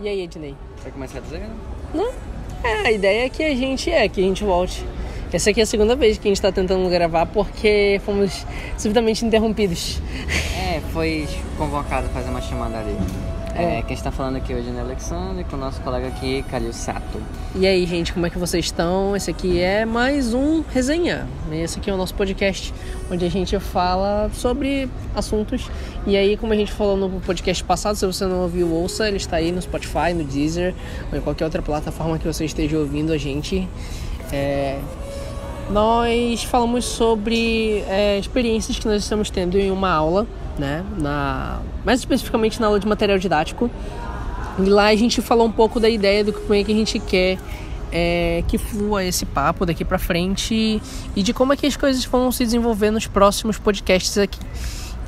E aí, Ednei? Vai começar do zero? Não. É, a ideia é que a gente é, que a gente volte. Essa aqui é a segunda vez que a gente tá tentando gravar porque fomos subitamente interrompidos. É, foi convocado a fazer uma chamada ali. É, quem está falando aqui hoje é Alexandre com o nosso colega aqui, Calil Sato. E aí, gente, como é que vocês estão? Esse aqui é mais um Resenha. Esse aqui é o nosso podcast, onde a gente fala sobre assuntos. E aí, como a gente falou no podcast passado, se você não ouviu, ouça. Ele está aí no Spotify, no Deezer, ou em qualquer outra plataforma que você esteja ouvindo a gente. É, nós falamos sobre é, experiências que nós estamos tendo em uma aula, né? Na, mais especificamente na aula de material didático. E lá a gente falou um pouco da ideia do como é que a gente quer é, que flua esse papo daqui para frente e de como é que as coisas vão se desenvolver nos próximos podcasts aqui.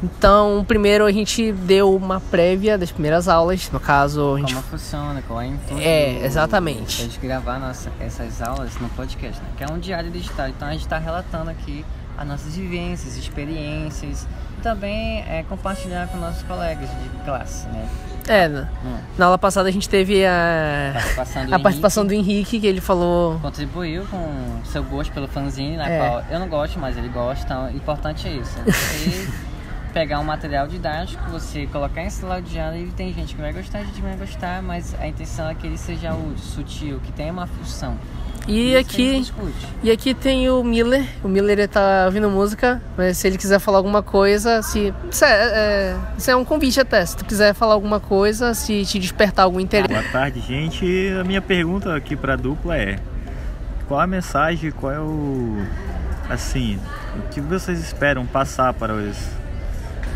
Então, primeiro a gente deu uma prévia das primeiras aulas, no caso... A gente... Como funciona, qual é a É, exatamente. A gente gravar nossa, essas aulas no podcast, né? Que é um diário digital, então a gente está relatando aqui as nossas vivências, experiências também é, compartilhar com nossos colegas de classe, né? É, na, Hum. na aula passada a gente teve a, Participação do a participação do Henrique, que ele falou... contribuiu com seu gosto pelo fanzine, na É. qual eu não gosto, mas ele gosta, então o importante é isso. Você pegar um material didático, você colocar em sala de aula e tem gente que vai gostar, gente que vai gostar, mas a intenção é que ele seja útil, sutil, que tenha uma função. E aqui... E aqui tem o Miller. O Miller ele tá ouvindo música, mas se ele quiser falar alguma coisa, se. Isso é, é, isso é um convite até. Se tu quiser falar alguma coisa, se te despertar algum interesse. Boa tarde, gente. A minha pergunta aqui para a dupla é: qual a mensagem, qual é o assim, o que vocês esperam passar para os,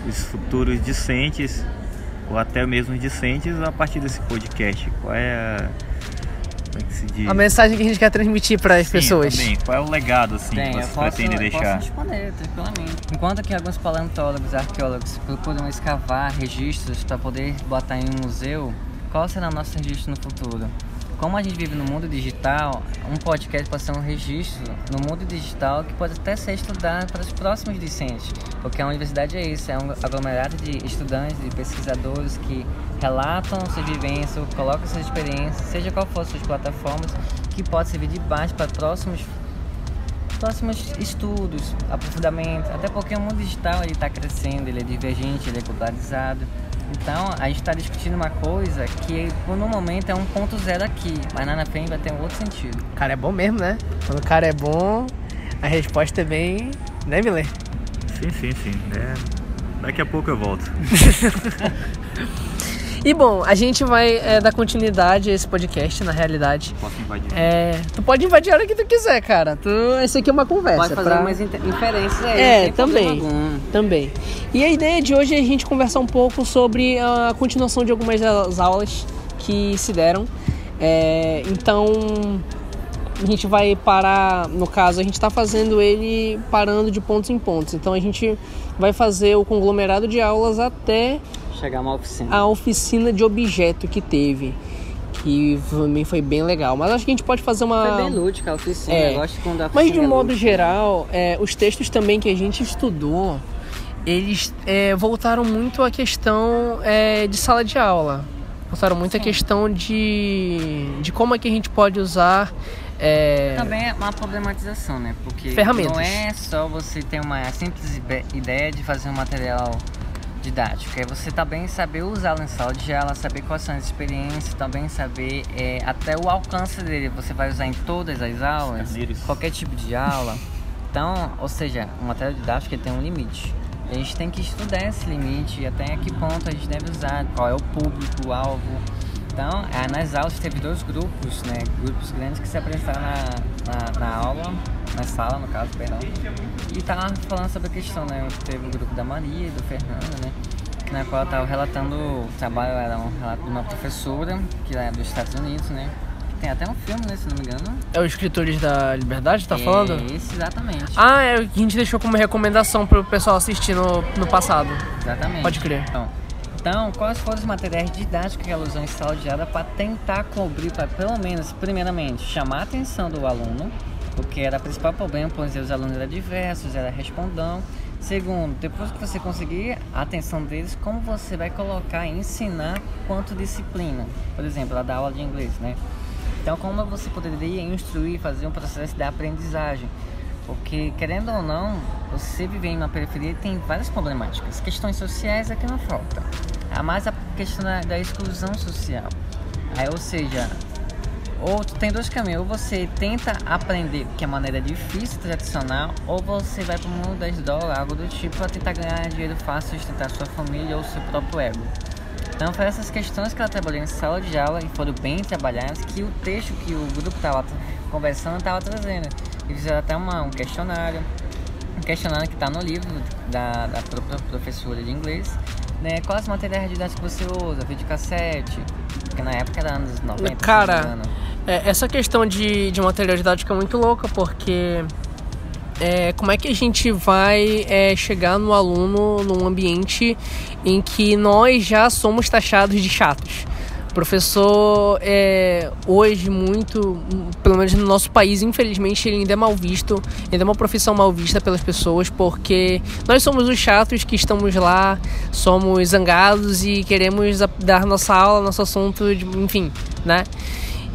os futuros discentes ou até mesmo discentes a partir desse podcast? Qual é a como é que se diz? A mensagem que a gente quer transmitir para as Sim, pessoas. também. Qual é o legado assim Tem, que eu vocês posso, pretendem eu posso deixar? responder tranquilamente. Enquanto que alguns paleontólogos, arqueólogos procuram escavar registros para poder botar em um museu, qual será o nosso registro no futuro? Como a gente vive no mundo digital, um podcast pode ser um registro no mundo digital que pode até ser estudado para os próximos discentes, porque a universidade é isso, é um aglomerado de estudantes e pesquisadores que relatam suas vivências, colocam suas experiências, seja qual for suas plataformas, que pode servir de base para próximos próximos estudos, aprofundamento, até porque o mundo digital está crescendo, ele é divergente, ele é globalizado. Então a gente está discutindo uma coisa que no momento é um ponto zero aqui, mas lá na frente vai ter um outro sentido. O cara é bom mesmo, né? Quando o cara é bom, a resposta é bem. Né, Miller? Sim, sim, sim. É, Daqui a pouco eu volto. E bom, a gente vai é, dar continuidade a esse podcast, na realidade. Posso invadir? É, tu pode invadir a hora que tu quiser, cara. Tu, esse aqui é uma conversa. Pode fazer pra- umas inferências aí, É, também. Também. E a ideia de hoje é a gente conversar um pouco sobre a continuação de algumas das aulas que se deram. É, então, a gente vai parar, no caso, a gente está fazendo ele parando de pontos em pontos. Então, a gente vai fazer o conglomerado de aulas até Chegar uma oficina. a oficina de objeto que teve. Que também foi bem legal. Mas acho que a gente pode fazer uma. Foi bem lúdica a oficina, É. eu gosto quando a Mas de um é modo lúdica. geral, é, os textos também que a gente estudou, eles é, voltaram muito à questão é, de sala de aula. Voltaram muito à Sim. questão de, de como é que a gente pode usar. é, Também é uma problematização, né? Porque Ferramentas. não é só você ter uma simples ideia de fazer um material didático. É você também saber usá-lo em sala de aula, saber quais são as experiências, também saber é, até o alcance dele. Você vai usar em todas as aulas, Carneiros. qualquer tipo de aula. Então, ou seja, o material didático tem um limite. A gente tem que estudar esse limite e até que ponto a gente deve usar, qual é o público, o alvo. Então, ah, nas aulas teve dois grupos, né? Grupos grandes que se apresentaram na, na, na aula, na sala, no caso, perdão. E tava falando sobre a questão, né? Teve o grupo da Maria e do Fernando, né? Na qual tava relatando o trabalho, era um relato de uma professora, que é dos Estados Unidos, né? Que tem até um filme, né? Se não me engano. É os escritores da Liberdade, tá falando? Esse, exatamente. Ah, é o que a gente deixou como recomendação pro pessoal assistir no, no passado. Exatamente. Pode crer. Então, então, quais foram os materiais didáticos que ela usou em sala de aula para tentar cobrir, para pelo menos, primeiramente, chamar a atenção do aluno, porque era o principal problema, pois os alunos eram diversos, era respondão. Segundo, depois que você conseguir a atenção deles, como você vai colocar e ensinar quanto disciplina? Por exemplo, ela dá aula de inglês, né? Então, como você poderia instruir, fazer um processo de aprendizagem? Porque, querendo ou não, você viver em uma periferia tem várias problemáticas. Questões sociais é que não falta. Há mais a questão da, da exclusão social. Aí, ou seja, ou tem dois caminhos, ou você tenta aprender que é maneira difícil, tradicional, ou você vai para o mundo das dólares, algo do tipo, para tentar ganhar dinheiro fácil, sustentar sua família ou seu próprio ego. Então foi essas questões que ela trabalhou em sala de aula e foram bem trabalhadas que o texto que o grupo estava conversando estava trazendo. E fizeram até uma, um questionário, um questionário que está no livro da, da própria professora de inglês, né? Quais materiais didáticos você usa, videocassete, porque na época era anos 90. Cara, é, essa questão de, de material didático é muito louca, porque é, como é que a gente vai é, chegar no aluno num ambiente em que nós já somos taxados de chatos? Professor é hoje muito, pelo menos no nosso país, infelizmente ele ainda é mal visto, ainda é uma profissão mal vista pelas pessoas, porque nós somos os chatos que estamos lá, somos zangados e queremos dar nossa aula, nosso assunto, de, enfim, né?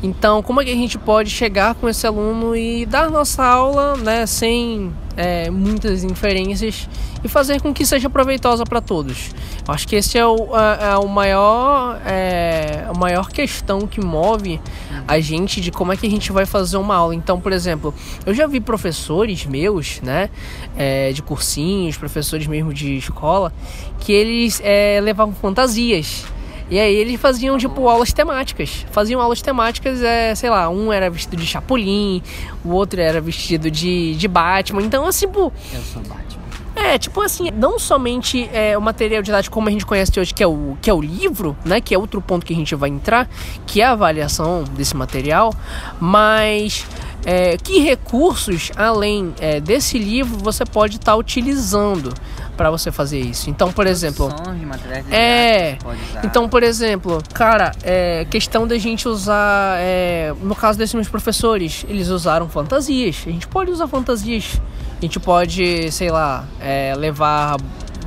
Então, como é que a gente pode chegar com esse aluno e dar nossa aula, né, sem é, muitas inferências e fazer com que seja proveitosa para todos? Acho que esse é o, é o maior, é, a maior questão que move a gente de como é que a gente vai fazer uma aula. Então, por exemplo, eu já vi professores meus, né, é, de cursinhos, professores mesmo de escola, que eles é, levavam fantasias. E aí eles faziam, tipo, aulas temáticas. Faziam aulas temáticas, é, sei lá, um era vestido de Chapolin, o outro era vestido de, de Batman. Então, assim, tipo. Eu sou Batman. É, tipo assim, não somente é, o material didático como a gente conhece hoje, que é, o, que é o livro, né? Que é outro ponto que a gente vai entrar, que é a avaliação desse material, mas é, que recursos, além é, desse livro, você pode estar tá utilizando para você fazer isso. Então, por exemplo, é, então, por exemplo, cara, é questão da gente usar, é, no caso desses meus professores, eles usaram fantasias. A gente pode usar fantasias. A gente pode, sei lá, é, levar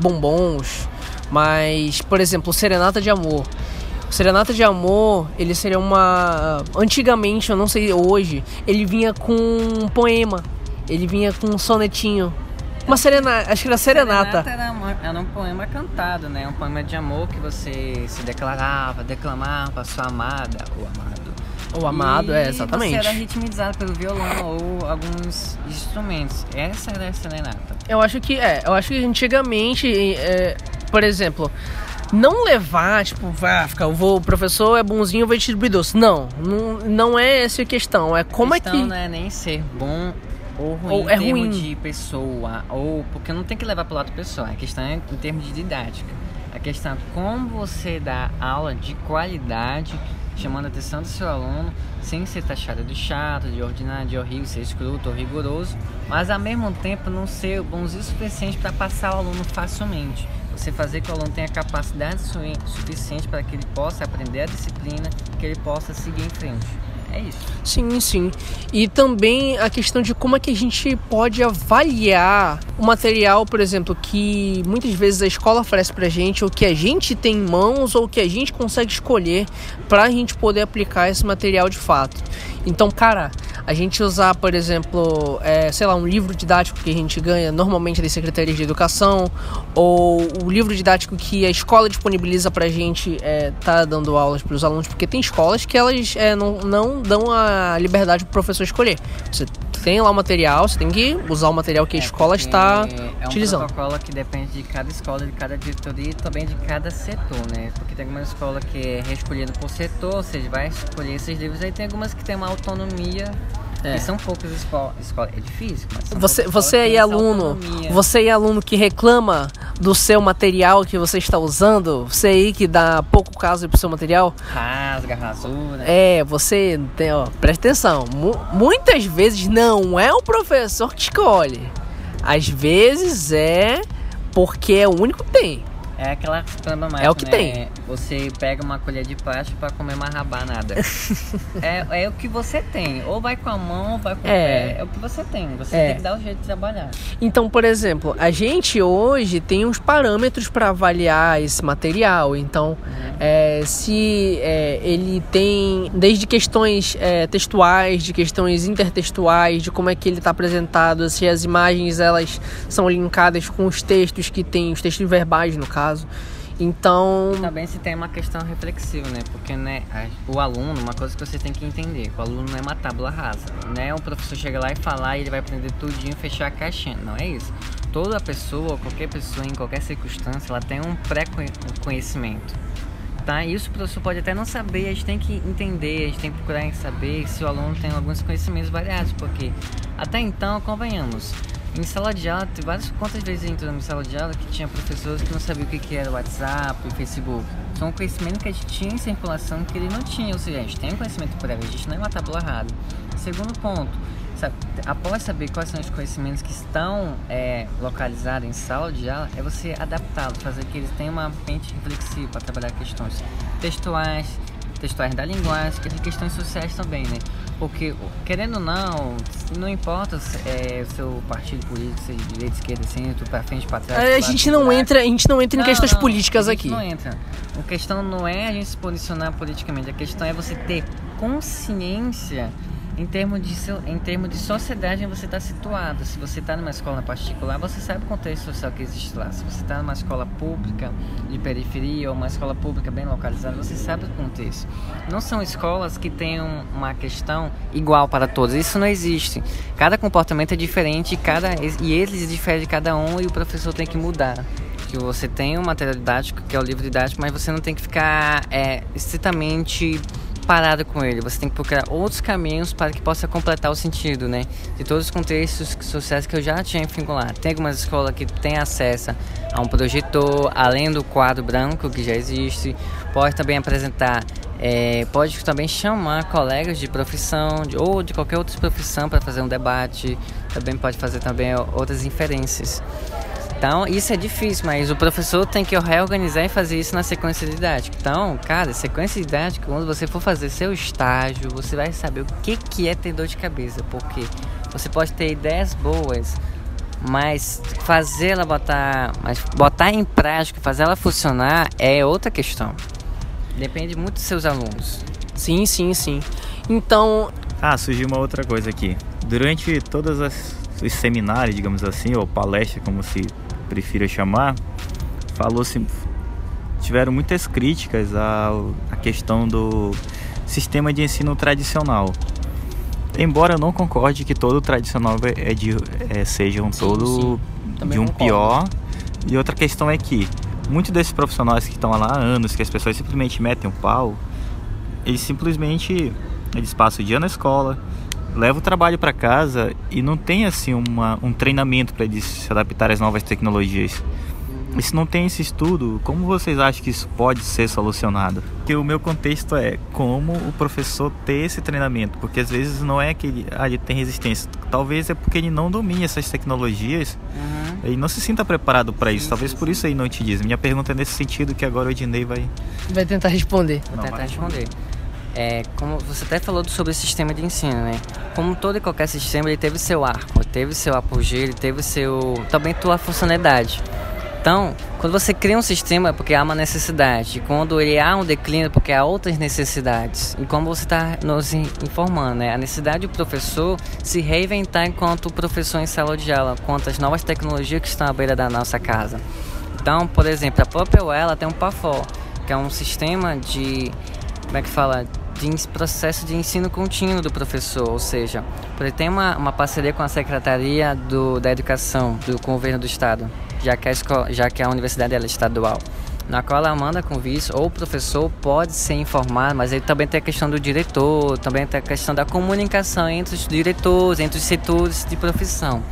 bombons, mas, por exemplo, serenata de amor. Serenata de Amor, ele seria uma. Antigamente, eu não sei hoje, ele vinha com um poema. Ele vinha com um sonetinho. Uma serenata, acho que era serenata. Serenata era, era, um poema cantado, né? Um poema de amor que você se declarava, declamava sua amada ou amado. O amado, é, e é, exatamente. Você era ritmizado pelo violão ou alguns instrumentos. Essa era a serenata. Eu acho que, é, eu acho que antigamente, é, por exemplo, não levar, tipo, vá, ficar, eu vou, o professor é bonzinho, eu vou distribuir doce. Não, não, não é essa a questão. É como a questão é que. não é nem ser bom ou ruim ou é em ruim. de pessoa, ou porque não tem que levar para o lado pessoal, a questão é em termos de didática. A questão é como você dá aula de qualidade, chamando a atenção do seu aluno, sem ser taxado de chato, de ordinário, de horrível, ser escroto ou rigoroso, mas ao mesmo tempo não ser bonzinho o suficiente para passar o aluno facilmente. Você fazer que o aluno tenha capacidade suficiente para que ele possa aprender a disciplina, que ele possa seguir em frente. É isso. Sim, sim. E também a questão de como é que a gente pode avaliar o material, por exemplo, que muitas vezes a escola oferece pra gente, ou que a gente tem em mãos, ou que a gente consegue escolher para a gente poder aplicar esse material de fato. Então, cara, a gente usar, por exemplo, é, sei lá, um livro didático que a gente ganha normalmente das secretarias de educação, ou o livro didático que a escola disponibiliza pra gente é, tá dando aulas para os alunos, porque tem escolas que elas é, não, não dão a liberdade pro professor escolher. Você tem lá o material, você tem que usar o material que a é, escola está é utilizando. É um protocolo que depende de cada escola, de cada diretoria e também de cada setor, né? Porque tem algumas escolas que é reescolhida por setor, ou seja, vai escolher esses livros, aí tem algumas que tem uma autonomia é. E são poucas escolas. Escola, é difícil, mas você, você aí aluno, você aí aluno que reclama do seu material que você está usando, você aí que dá pouco caso pro seu material, rasga, rasura. É, você tem, ó, presta atenção. muitas vezes não é o professor que escolhe. Às vezes é porque é o único que tem. É aquela problemática, É o que né? tem. Você pega uma colher de plástico pra comer uma rabanada. é, é o que você tem. Ou vai com a mão, ou vai com o É. pé. É o que você tem. Você É. tem que dar o jeito de trabalhar. Então, por exemplo, a gente hoje tem uns parâmetros para avaliar esse material. Então, é, se é, ele tem desde questões é, textuais, de questões intertextuais, de como é que ele está apresentado, se as imagens elas são linkadas com os textos que tem, os textos verbais no caso. Então, Também se tem uma questão reflexiva, né? Porque né, o aluno, uma coisa que você tem que entender, que o aluno não é uma tábula rasa. Não é o professor chega lá e falar e ele vai aprender tudinho fechar a caixinha. Não é isso. Toda pessoa, qualquer pessoa, em qualquer circunstância, ela tem um pré-conhecimento. Tá? Isso o professor pode até não saber, a gente tem que entender, a gente tem que procurar saber se o aluno tem alguns conhecimentos variados, porque até então, convenhamos, em sala de aula, várias quantas vezes entrou em sala de aula que tinha professores que não sabiam o que, que era o WhatsApp e Facebook. São um conhecimento que a gente tinha em circulação que ele não tinha, ou seja, a gente tem um conhecimento prévio, a gente não é uma tábua rasa. Segundo ponto, sabe, após saber quais são os conhecimentos que estão é, localizados em sala de aula, é você adaptá-los, fazer que eles tenham uma mente reflexiva para trabalhar questões textuais, textuais da linguagem questões sociais também, né? Porque, querendo ou não, não importa se é o seu partido político, seja de direita, esquerda, centro, para frente, para trás. a lado, gente não entra, a gente não entra em Não, questões não, políticas a gente aqui. não entra. A questão não é a gente se posicionar politicamente, a questão é você ter consciência em termos de, em termos de sociedade você está situado. Se você está numa escola particular, você sabe o contexto social que existe lá. Se você está numa escola pública de periferia ou uma escola pública bem localizada, você sabe o contexto. Não são escolas que tenham uma questão igual para todos. Isso não existe. Cada comportamento é diferente cada, e eles diferem de cada um e o professor tem que mudar que você tem o material didático, que é o livro didático, mas você não tem que ficar é, estritamente parado com ele. Você tem que procurar outros caminhos para que possa completar o sentido, né? De todos os contextos sociais que eu já tinha vinculado. Tem algumas escolas que têm acesso a um projetor, além do quadro branco que já existe. Pode também apresentar, é, pode também chamar colegas de profissão de, ou de qualquer outra profissão para fazer um debate. Também pode fazer também outras inferências. Então, isso é difícil, mas o professor tem que reorganizar e fazer isso na sequência didática. Então, cara, sequência didática, quando você for fazer seu estágio, você vai saber o que, que é ter dor de cabeça, porque você pode ter ideias boas, mas fazer ela botar, mas botar em prática, fazer ela funcionar é outra questão. Depende muito dos seus alunos. Sim, sim, sim. Então, Ah, surgiu uma outra coisa aqui. Durante todas as os seminários, digamos assim, ou palestra, como se prefira chamar, falou-se tiveram muitas críticas ao- à questão do sistema de ensino tradicional. Embora eu não concorde que todo tradicional é de, é, seja um Sim, todo sim. De um concordo. pior. E outra questão é que muitos desses profissionais que estão lá há anos, que as pessoas simplesmente metem o pau, eles simplesmente eles passam o dia na escola, levam o trabalho para casa e não tem assim uma, um treinamento para eles se adaptarem às novas tecnologias. E se não tem esse estudo, como vocês acham que isso pode ser solucionado? Porque o meu contexto é como o professor ter esse treinamento, porque às vezes não é que ele, ah, ele tem resistência, talvez é porque ele não domina essas tecnologias ele não se sinta preparado para isso, Sim, talvez sim, por sim. isso aí não te diz. Minha pergunta é nesse sentido que agora o Ednei vai. vai tentar responder. Vou Não, tentar vai. responder. É, como você até falou sobre o sistema de ensino, né? Como todo e qualquer sistema, ele teve seu arco, teve seu apogeu, ele teve seu também sua funcionalidade. Então, quando você cria um sistema é porque há uma necessidade, quando ele há um declínio é porque há outras necessidades. E como você está nos in- informando, né? A necessidade do professor se reinventar enquanto professor em sala de aula, quanto às novas tecnologias que estão à beira da nossa casa. Então, por exemplo, a própria UEL tem um PAFO, que é um sistema de, como é que fala, de processo de ensino contínuo do professor, ou seja, ele tem uma, uma parceria com a Secretaria do, da Educação do governo do Estado, já que a, escola, já que a universidade é estadual, na qual ela manda convite, ou o professor pode ser informado, mas ele também tem a questão do diretor, também tem a questão da comunicação entre os diretores, entre os setores de profissão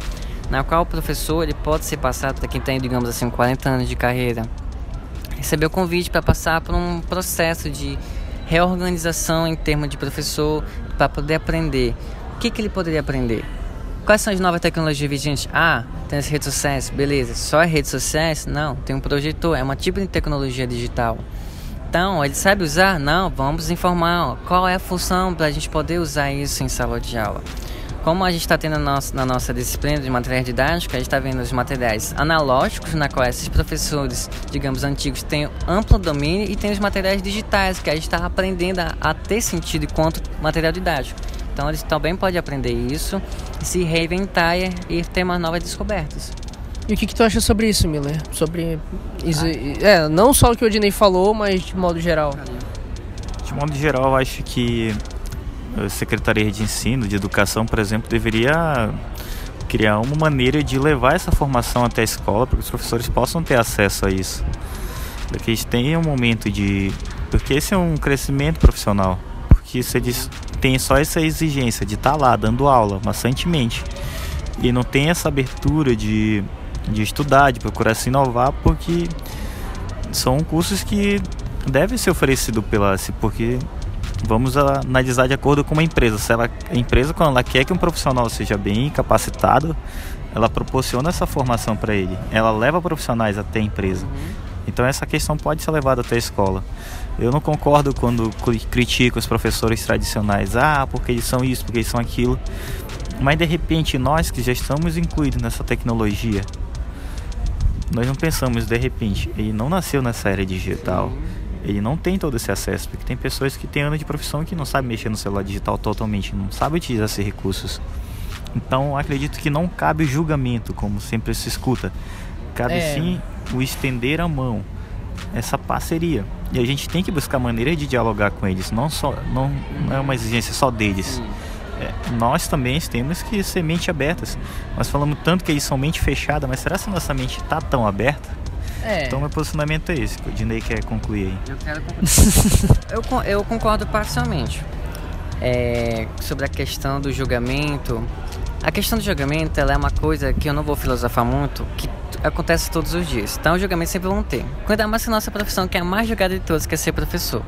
na qual o professor ele pode ser passado para quem tem, digamos assim, 40 anos de carreira, receber o convite para passar por um processo de reorganização em termos de professor para poder aprender. O que, que ele poderia aprender? quais são as novas tecnologias vigentes? Ah, tem as redes sociais, beleza. Só as redes sociais? Não, tem um projetor, é uma tipo de tecnologia digital. Então, ele sabe usar? Não, vamos informar ó, qual é a função para a gente poder usar isso em sala de aula. Como a gente está tendo na nossa, na nossa disciplina de materiais didáticos, a gente está vendo os materiais analógicos, na qual esses professores, digamos, antigos, têm amplo domínio, e tem os materiais digitais, que a gente está aprendendo a, a ter sentido enquanto material didático. Então eles também podem aprender isso, se reinventar e, e ter mais novas descobertas. E o que, que tu acha sobre isso, Miller? Sobre. Isso, é, não só o que o Odinei falou, mas de modo geral. De modo geral, eu acho que a Secretaria de Ensino, de Educação, por exemplo, deveria criar uma maneira de levar essa formação até a escola para que os professores possam ter acesso a isso. Para que eles tenham um momento de. Porque esse é um crescimento profissional. Porque eles têm só essa exigência de estar tá lá dando aula maçantemente e não tem essa abertura de, de estudar, de procurar se inovar, porque são cursos que devem ser oferecidos pela. Porque vamos analisar de acordo com uma empresa. Se ela, a empresa, quando ela quer que um profissional seja bem capacitado, ela proporciona essa formação para ele. Ela leva profissionais até a empresa. Uhum. Então essa questão pode ser levada até a escola. Eu não concordo quando critico os professores tradicionais. Ah, porque eles são isso, porque eles são aquilo. Mas de repente nós que já estamos incluídos nessa tecnologia, nós não pensamos de repente, ele não nasceu nessa era digital. Ele não tem todo esse acesso, porque tem pessoas que têm anos de profissão que não sabem mexer no celular digital totalmente, não sabem utilizar esses recursos. Então acredito que não cabe julgamento, como sempre se escuta. Cabe é. sim o estender a mão, essa parceria. E a gente tem que buscar maneiras de dialogar com eles, não só não, não é uma exigência só deles. É, nós também temos que ser mente abertas. Nós falamos tanto que eles são mente fechada, mas será que a nossa mente está tão aberta? É. Então meu posicionamento é esse, que o Dinei quer concluir aí. Eu quero concluir. eu, eu concordo parcialmente. É, sobre a questão do julgamento. A questão do julgamento ela é uma coisa que eu não vou filosofar muito, que acontece todos os dias. Então, os julgamentos sempre vão ter. Cuidar mais que a nossa profissão, que é a mais julgada de todas, que é ser professor.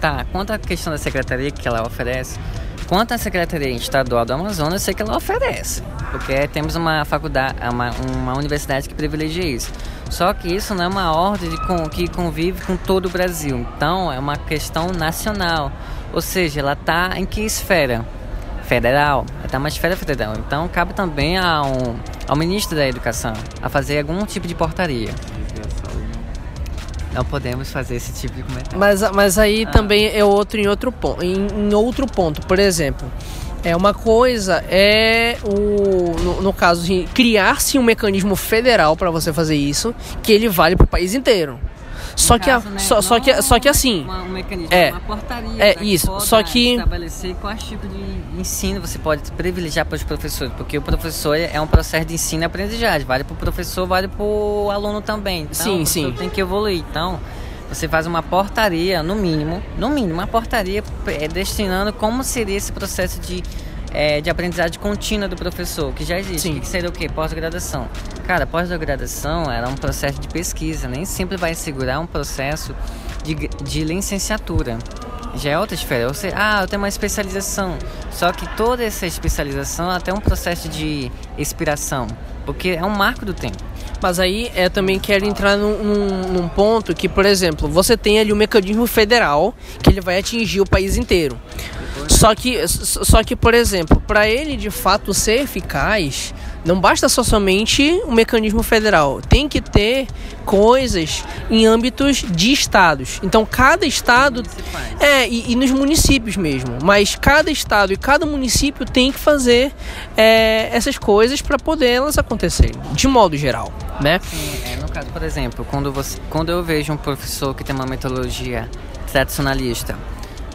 Tá, quanto à questão da secretaria que ela oferece, quanto à Secretaria Estadual do Amazonas, eu sei que ela oferece, porque temos uma faculdade, uma, uma universidade que privilegia isso. Só que isso não é uma ordem com, que convive com todo o Brasil, então é uma questão nacional, ou seja, ela está em que esfera? Federal, ela está uma esfera federal, então cabe também a um, ao ministro da Educação a fazer algum tipo de portaria. Não podemos fazer esse tipo de comentário. Mas, mas aí ah. também é outro em outro ponto. Em, em, outro ponto, por exemplo, é uma coisa é o no, no caso de criar-se um mecanismo federal para você fazer isso, que ele vale para o país inteiro. Só que, a, né, só, só, que, só que assim. Uma, um mecanismo, é, uma portaria. É isso. Só que. Estabelecer qual tipo de ensino você pode privilegiar para os professores. Porque o professor é um processo de ensino e aprendizagem. Vale para o professor, vale para o aluno também. Então, sim, sim. tem que evoluir. Então, você faz uma portaria, no mínimo, no mínimo, uma portaria é, destinando como seria esse processo de é, de aprendizagem contínua do professor, que já existe. Sim. Que seria o quê? Pós-graduação. Cara, pós-graduação era um processo de pesquisa, nem sempre vai segurar um processo de, de licenciatura. Já é outra esfera. Você, ah, eu tenho uma especialização. Só que toda essa especialização é até um processo de expiração, porque é um marco do tempo. Mas aí eu também quero entrar num, num, num, ponto que, por exemplo, você tem ali um mecanismo federal que ele vai atingir o país inteiro. Só que, só que por exemplo, para ele de fato ser eficaz, não basta só somente um mecanismo federal, tem que ter coisas em âmbitos de estados. Então cada estado é e, e nos municípios mesmo, mas cada estado e cada município tem que fazer é, essas coisas para poder elas acontecerem, de modo geral, né? Sim, é, no caso, por exemplo, quando você, quando eu vejo um professor que tem uma metodologia tradicionalista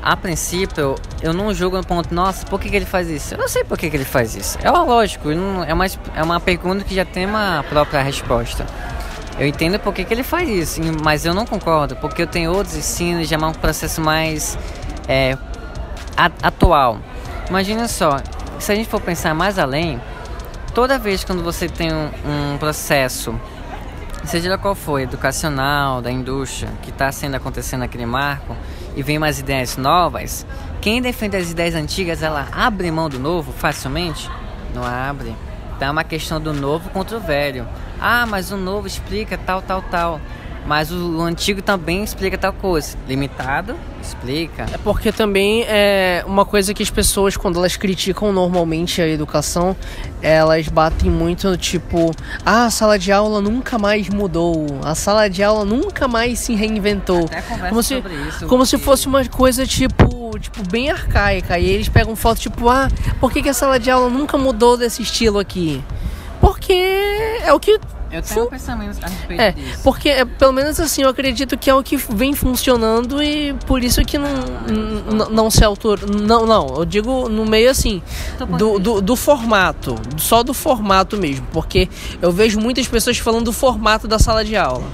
a princípio, eu não julgo no ponto, nossa, por que, que ele faz isso? Eu não sei por que, que ele faz isso. É lógico, não, é, uma, é uma pergunta que já tem uma própria resposta. Eu entendo por que, que ele faz isso, mas eu não concordo, porque eu tenho outros ensinos, já é um processo mais é, atual. Imagina só, se a gente for pensar mais além, toda vez quando você tem um, um processo, seja qual for, educacional, da indústria, que está sendo acontecendo naquele marco, e vem umas ideias novas, quem defende as ideias antigas, ela abre mão do novo facilmente? não abre. Então é uma questão do novo contra o velho. Ah, mas o novo explica tal, tal, tal. Mas o, o antigo também explica tal coisa. Limitado, explica. É porque também é uma coisa que as pessoas, quando elas criticam normalmente a educação, elas batem muito no tipo: ah, a sala de aula nunca mais mudou, a sala de aula nunca mais se reinventou. Até conversa Como se, isso. como se porque- fosse uma coisa tipo, tipo bem arcaica. E eles pegam foto tipo: ah, por que, que a sala de aula nunca mudou desse estilo aqui? Porque é o que Eu tenho um pensamento a respeito é, disso. porque é, pelo menos assim, eu acredito que é o que vem funcionando e por isso que não, não se autor. Não, não, eu digo no meio assim, do, do, do formato, só do formato mesmo, porque eu vejo muitas pessoas falando do formato da sala de aula,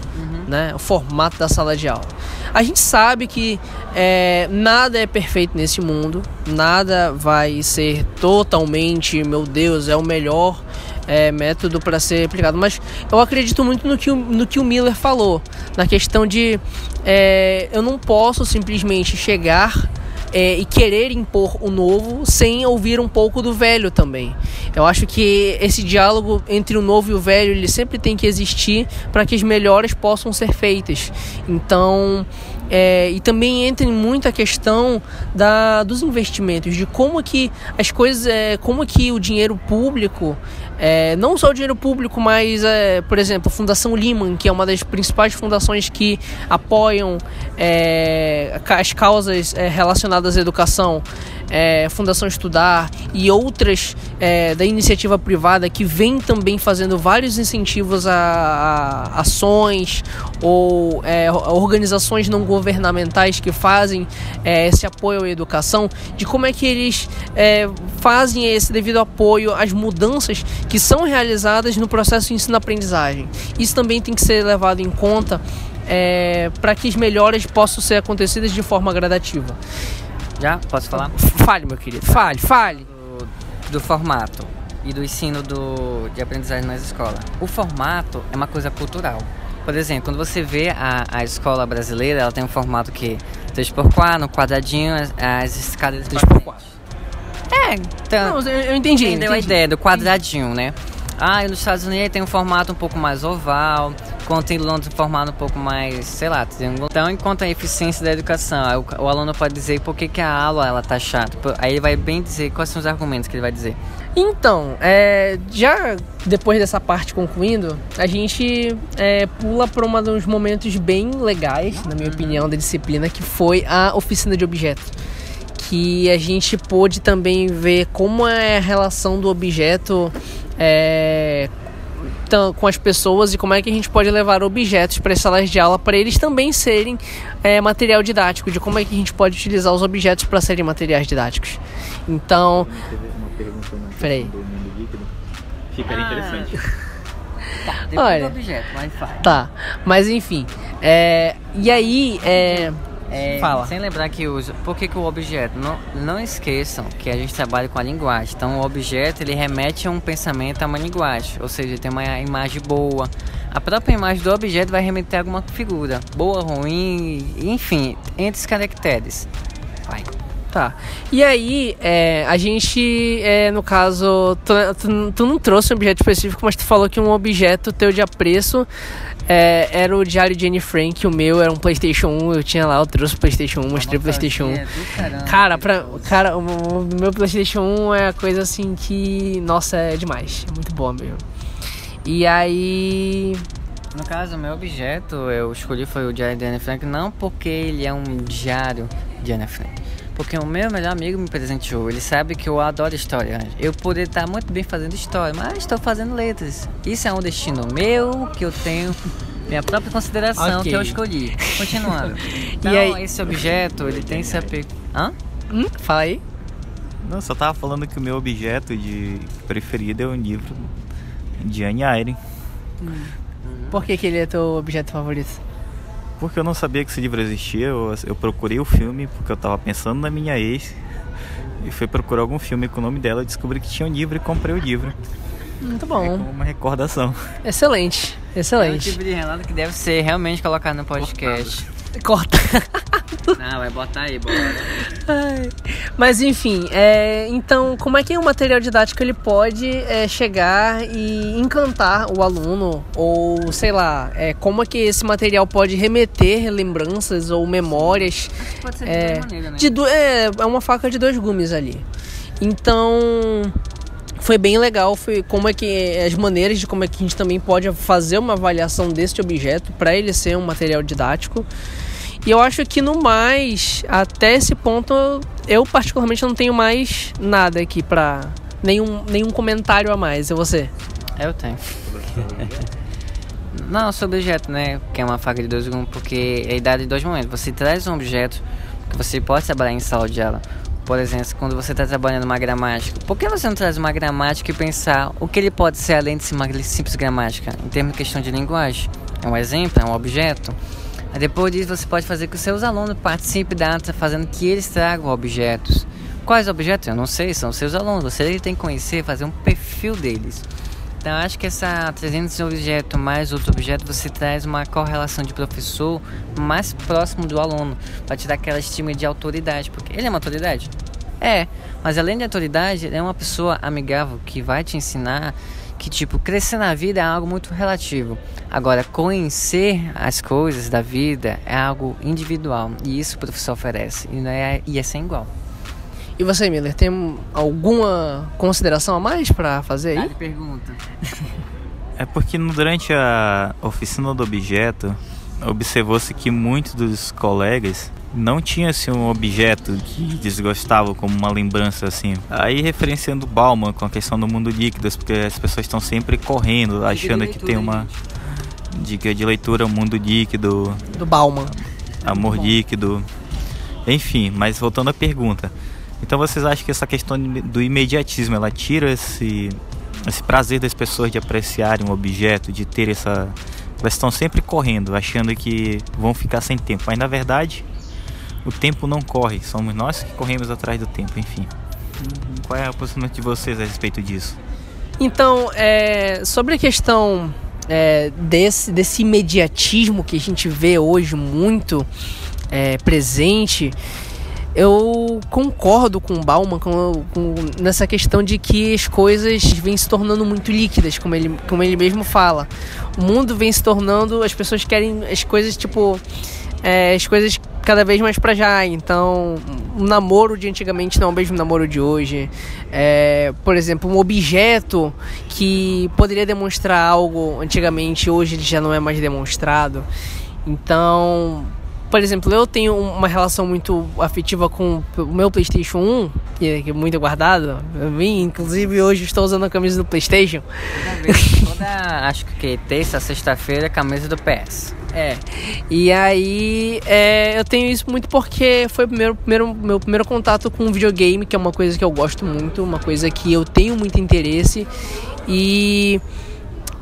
né? O formato da sala de aula. A gente sabe que é, nada é perfeito nesse mundo, nada vai ser totalmente, meu Deus, é o melhor é, método para ser aplicado. Mas eu acredito muito no que, o, no que o Miller falou, na questão de é, eu não posso simplesmente chegar é, e querer impor o novo sem ouvir um pouco do velho também. Eu acho que esse diálogo entre o novo e o velho ele sempre tem que existir para que as melhores possam ser feitas. Então é, e também entra em muito a questão da, dos investimentos, de como que as coisas, é, como que o dinheiro público, é, não só o dinheiro público, mas, é, por exemplo, a Fundação Lehman, que é uma das principais fundações que apoiam é, as causas é, relacionadas à educação, é, Fundação Estudar e outras é, da iniciativa privada que vem também fazendo vários incentivos a, a ações ou organizações não governamentais que fazem esse apoio à educação, de como é que eles fazem esse devido apoio às mudanças que são realizadas no processo de ensino-aprendizagem. Isso também tem que ser levado em conta é, para que as melhores possam ser acontecidas de forma gradativa. Já? Posso falar? Fale, meu querido, fale, fale. do, do formato e do ensino do, de aprendizagem nas escolas. O formato é uma coisa cultural. Por exemplo, quando você vê a, a escola brasileira, ela tem um formato que 3x4, no quadradinho, as, as escadas... 3x4. É, então... Não, eu, entendi. Entendeu a entendi. ideia do quadradinho, né? Ah, nos Estados Unidos tem um formato um pouco mais oval, enquanto em Londres um formato um pouco mais, sei lá, triângulo. Então, enquanto a eficiência da educação, o, o aluno pode dizer por que, que a aula ela tá chata. Aí ele vai bem dizer quais são os argumentos que ele vai dizer. Então, é, já depois dessa parte concluindo, a gente é, pula para um dos momentos bem legais, na minha opinião, da disciplina, que foi a oficina de objeto. Que a gente pôde também ver como é a relação do objeto é, com as pessoas e como é que a gente pode levar objetos para as salas de aula para eles também serem é, material didático, de como é que a gente pode utilizar os objetos para serem materiais didáticos. Então, na Peraí. Ficaria Ah. interessante. Depende Olha. do objeto, mas faz. Tá, mas enfim. É, e aí, é, É, Fala. Sem lembrar que usa. Por que, que o objeto? Não, não esqueçam que a gente trabalha com a linguagem. Então o objeto ele remete a um pensamento, a uma linguagem. Ou seja, tem uma imagem boa. A própria imagem do objeto vai remeter a alguma figura. Boa, ruim, enfim, entre os caracteres. Vai. tá. E aí, é, a gente, é, no caso, tu, tu- tu não trouxe um objeto específico, mas tu falou que um objeto teu de apreço é, era o diário de Anne Frank, o meu era um PlayStation 1, eu tinha lá, eu trouxe o PlayStation 1, mostrei o PlayStation 1. É caramba. Cara, pra, cara, o meu PlayStation 1 é a coisa assim que, nossa, é demais. É muito boa mesmo. E aí. No caso, o meu objeto eu escolhi foi o diário de Anne Frank, não porque ele é um diário de Anne Frank. Porque o meu melhor amigo me presenteou. Ele sabe que eu adoro história. Eu poderia estar muito bem fazendo história, mas estou fazendo letras. Isso é um destino meu que eu tenho minha própria consideração Ok. que eu escolhi. Continuando. Então, aí- esse objeto, ele tem esse apego. Hã? Hum, fala aí. Não, só tava falando que o meu objeto de preferido é um livro de Anne Eyre. Por que, que ele é teu objeto favorito? Porque eu não sabia que esse livro existia, eu, eu procurei o filme porque eu tava pensando na minha ex. E fui procurar algum filme com o nome dela, descobri que tinha um livro e comprei o livro. Muito É bom. como uma recordação. Excelente. É o Excelente. tipo de relato que deve ser realmente colocado no podcast. Corta. Não, vai botar aí, bora. Mas enfim, é, então como é que o material didático ele pode é, chegar e encantar o aluno ou sei lá, é, como é que esse material pode remeter lembranças ou memórias? Acho que pode ser de É, duas maneiras, né? de é, é uma faca de dois gumes ali. Então foi bem legal, foi como é que as maneiras de como é que a gente também pode fazer uma avaliação desse objeto para ele ser um material didático. E eu acho que no mais, até esse ponto, eu particularmente não tenho mais nada aqui pra nenhum nenhum comentário a mais. E você? Eu tenho. Não, sobre objeto, né? Que é uma faca de dois gumes, porque é a idade de dois momentos. Você traz um objeto que você pode trabalhar em sala de aula. Por exemplo, quando você está trabalhando uma gramática, por que você não traz uma gramática e pensar o que ele pode ser além de ser uma simples gramática, em termos de questão de linguagem? É um exemplo, é um objeto. Depois disso, você pode fazer que seus alunos participem da ata, fazendo que eles tragam objetos. Quais objetos? Eu não sei, são seus alunos. Você tem que conhecer, fazer um perfil deles. Então, acho que essa 300 objeto mais outro objeto, você traz uma correlação de professor mais próximo do aluno, para te dar aquela estima de autoridade, porque ele é uma autoridade? É, mas além de autoridade, é uma pessoa amigável que vai te ensinar que, tipo, crescer na vida é algo muito relativo. Agora, conhecer as coisas da vida é algo individual, e isso o professor oferece, e, não é, e é sem igual. E você, Miller, tem alguma consideração a mais pra fazer aí? pergunta. É porque durante a oficina do objeto, observou-se que muitos dos colegas não tinham assim, um objeto que desgostavam como uma lembrança assim. Aí referenciando Bauman com a questão do mundo líquido, porque as pessoas estão sempre correndo, achando que tem uma dica de leitura, mundo líquido, Do Bauman. amor líquido, enfim. Mas voltando à pergunta, então vocês acham que essa questão do imediatismo ela tira esse esse prazer das pessoas de apreciarem um objeto, de ter essa elas estão sempre correndo, achando que vão ficar sem tempo, mas na verdade o tempo não corre, somos nós que corremos atrás do tempo, enfim. Qual é o posicionamento de vocês a respeito disso? Então, é, sobre a questão é, desse, desse imediatismo que a gente vê hoje muito é, presente, eu concordo com o Bauman com, com- nessa questão de que as coisas vêm se tornando muito líquidas, como ele, como ele mesmo fala. O mundo vem se tornando, as pessoas querem as coisas tipo. é, as coisas cada vez mais pra já. Então, um namoro de antigamente não é o mesmo namoro de hoje. É, por exemplo, um objeto que poderia demonstrar algo antigamente, hoje ele já não é mais demonstrado. Então, por exemplo, eu tenho uma relação muito afetiva com o meu PlayStation 1, que é- muito guardado. Vim, inclusive, hoje estou usando a camisa do PlayStation. Toda vez, toda, acho que terça, sexta-feira, camisa do PS. É. E aí, é, eu tenho isso muito porque foi o primeiro, primeiro, meu primeiro contato com videogame, que é uma coisa que eu gosto muito, uma coisa que eu tenho muito interesse. E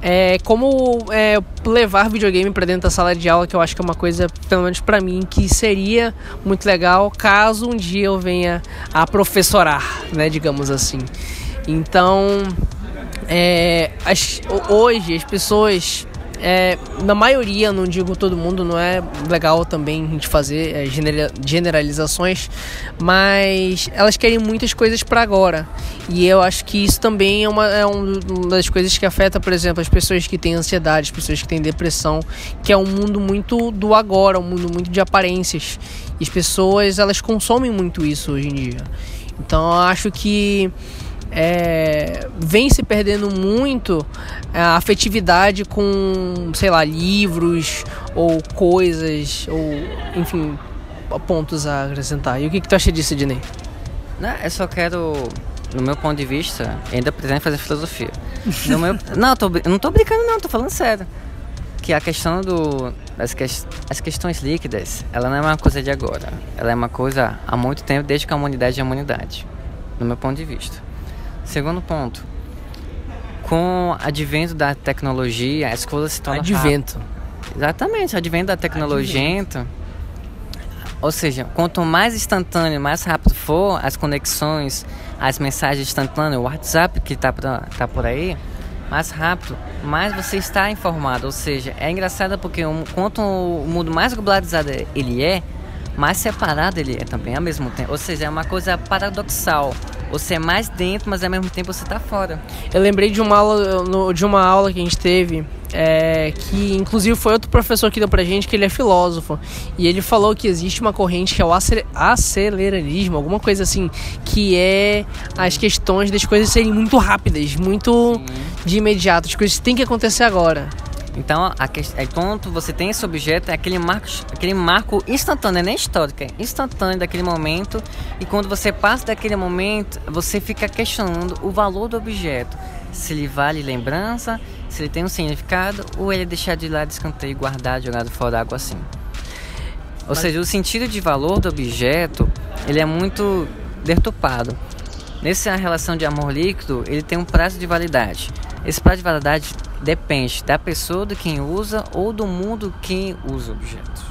é, como é, levar videogame para dentro da sala de aula, que eu acho que é uma coisa, pelo menos para mim, que seria muito legal caso um dia eu venha a professorar, né, digamos assim. Então, é, as- ho- hoje as pessoas, é, na maioria, não digo todo mundo, não é legal também gente fazer é, genera- generalizações, mas elas querem muitas coisas para agora. E eu acho que isso também é uma, é um- uma das coisas que afeta, por exemplo, as pessoas que têm ansiedade, as pessoas que têm depressão, que é um mundo muito do agora, um mundo muito de aparências. E as pessoas, elas consomem muito isso hoje em dia. Então eu acho que é, vem se perdendo muito a afetividade com, sei lá, livros ou coisas, ou enfim, pontos a acrescentar. E o que, que tu acha disso, Dinei? Não, eu só quero, no meu ponto de vista, ainda pretendo fazer filosofia. Meu, não, tô, não tô brincando não, tô falando sério. Que a questão do, das ques- as questões líquidas, ela não é uma coisa de agora. Ela é uma coisa há muito tempo, desde que a humanidade é a humanidade. No meu ponto de vista. Segundo ponto. Com o advento da tecnologia, as coisas se tornam Advento. Exatamente, advento da tecnologia. então, Ou seja, quanto mais instantâneo, mais rápido for as conexões, as mensagens instantâneas, o WhatsApp que está tá por aí, mais rápido, mais você está informado. Ou seja, é engraçado porque um, quanto o mundo mais globalizado ele é, mas separado ele é também ao mesmo tempo. Ou seja, é uma coisa paradoxal. Você é mais dentro, mas ao mesmo tempo você está fora. Eu lembrei de uma aula, de uma aula que a gente teve, é, que inclusive foi outro professor que deu pra gente, que ele é filósofo. E ele falou que existe uma corrente que é o acelerarismo, alguma coisa assim, que é as questões das coisas serem muito rápidas, muito Sim. de imediato, as coisas têm que acontecer agora. Então, a, é quando você tem esse objeto, é aquele marco, aquele marco instantâneo, nem histórico, é instantâneo daquele momento. E quando você passa daquele momento, você fica questionando o valor do objeto. Se ele vale lembrança, se ele tem um significado, ou ele é deixado de lado, escanteio, guardado, jogado fora água assim. Ou Mas... seja, o sentido de valor do objeto, ele é muito deturpado. Nessa relação de amor líquido, ele tem um prazo de validade. Esse prazo de validade depende da pessoa, de quem usa ou do mundo quem usa o objeto.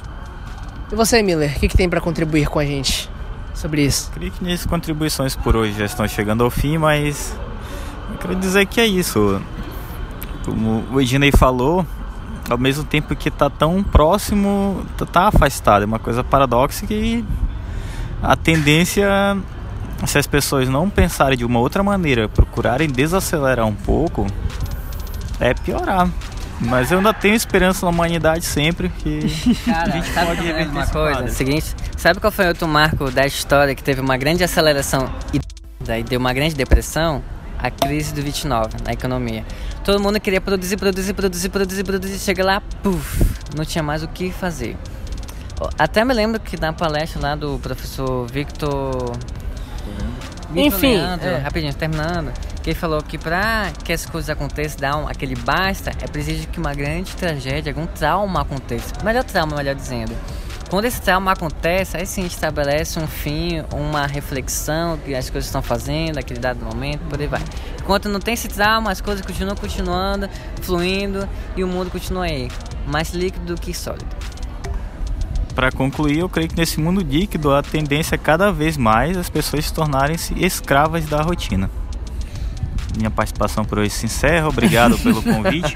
E você, Miller, o que, que tem para contribuir com a gente sobre isso? Creio que minhas contribuições por hoje já estão chegando ao fim, mas eu quero dizer que é isso. Como o Ednei falou, ao mesmo tempo que está tão próximo, está afastado. É uma coisa paradoxa que a tendência, se as pessoas não pensarem de uma outra maneira, procurarem desacelerar um pouco, é piorar. Mas eu ainda tenho esperança na humanidade sempre que Cara, a gente pode reverter uma coisa. É seguinte, sabe qual foi outro marco da história que teve uma grande aceleração e daí deu uma grande depressão? A crise do 29 na economia. Todo mundo queria produzir, produzir, produzir, produzir, produzir. Chega lá, puf, não tinha mais o que fazer. Até me lembro que na palestra lá do professor Victor. Enfim, Leandro, é. rapidinho, terminando que falou que para que as coisas aconteçam, dar um, aquele basta, é preciso que uma grande tragédia, algum trauma aconteça. Melhor trauma, melhor dizendo. Quando esse trauma acontece, aí sim estabelece um fim, uma reflexão que as coisas estão fazendo, aquele dado momento, por aí vai. Enquanto não tem esse trauma, as coisas continuam continuando, fluindo e o mundo continua aí, mais líquido do que sólido. Para concluir, eu creio que nesse mundo líquido a tendência é cada vez mais as pessoas se tornarem-se escravas da rotina minha participação por hoje se encerra. Obrigado pelo convite.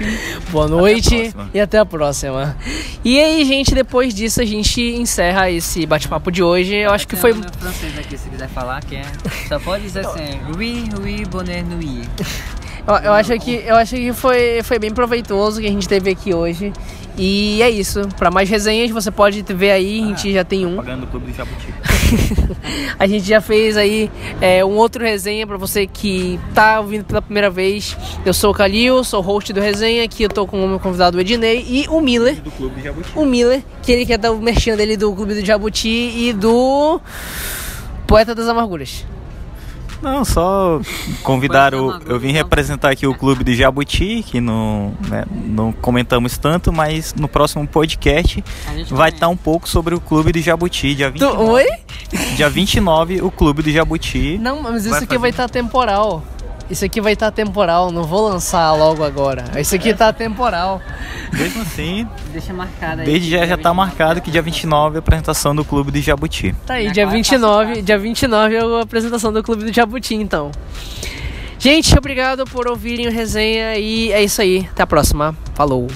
Boa noite até e até a próxima. E aí, gente, depois disso a gente encerra esse bate-papo de hoje. Eu acho que foi. Um francês aqui, se quiser falar, que é. Só pode dizer assim: Oui, oui, bonne nuit. Eu, eu, acho que, eu acho que foi, foi bem proveitoso que a gente teve aqui hoje. E é isso. Para mais resenhas, você pode ver aí, a gente já tem um. Pagando o Clube do Jabuti. a gente já fez aí é, um outro resenha para você que tá ouvindo pela primeira vez. Eu sou o Calil, sou o host do resenha. Aqui eu tô com o meu convidado o Ednei e o Miller. Do Clube Jabuti. O Miller, que ele quer dar o merchan dele do Clube do Jabuti e do Poeta das Amarguras. Não, só convidar o. Eu vim representar aqui o clube de Jabuti, que não, né, não comentamos tanto, mas no próximo podcast vai estar um pouco sobre o clube de Jabuti, dia 29. Tu, oi? Dia 29, o clube de Jabuti. Não, mas isso aqui fazer... vai estar temporal. Isso aqui vai estar tá temporal, não vou lançar logo agora. Isso aqui está temporal. Mesmo assim, deixa marcado aí. Desde já já tá marcado que dia 29 é a apresentação do Clube do Jabuti. Tá aí, dia 29, dia 29 é a apresentação do Clube do Jabuti, então. Gente, obrigado por ouvirem o resenha e é isso aí. Até a próxima. Falou.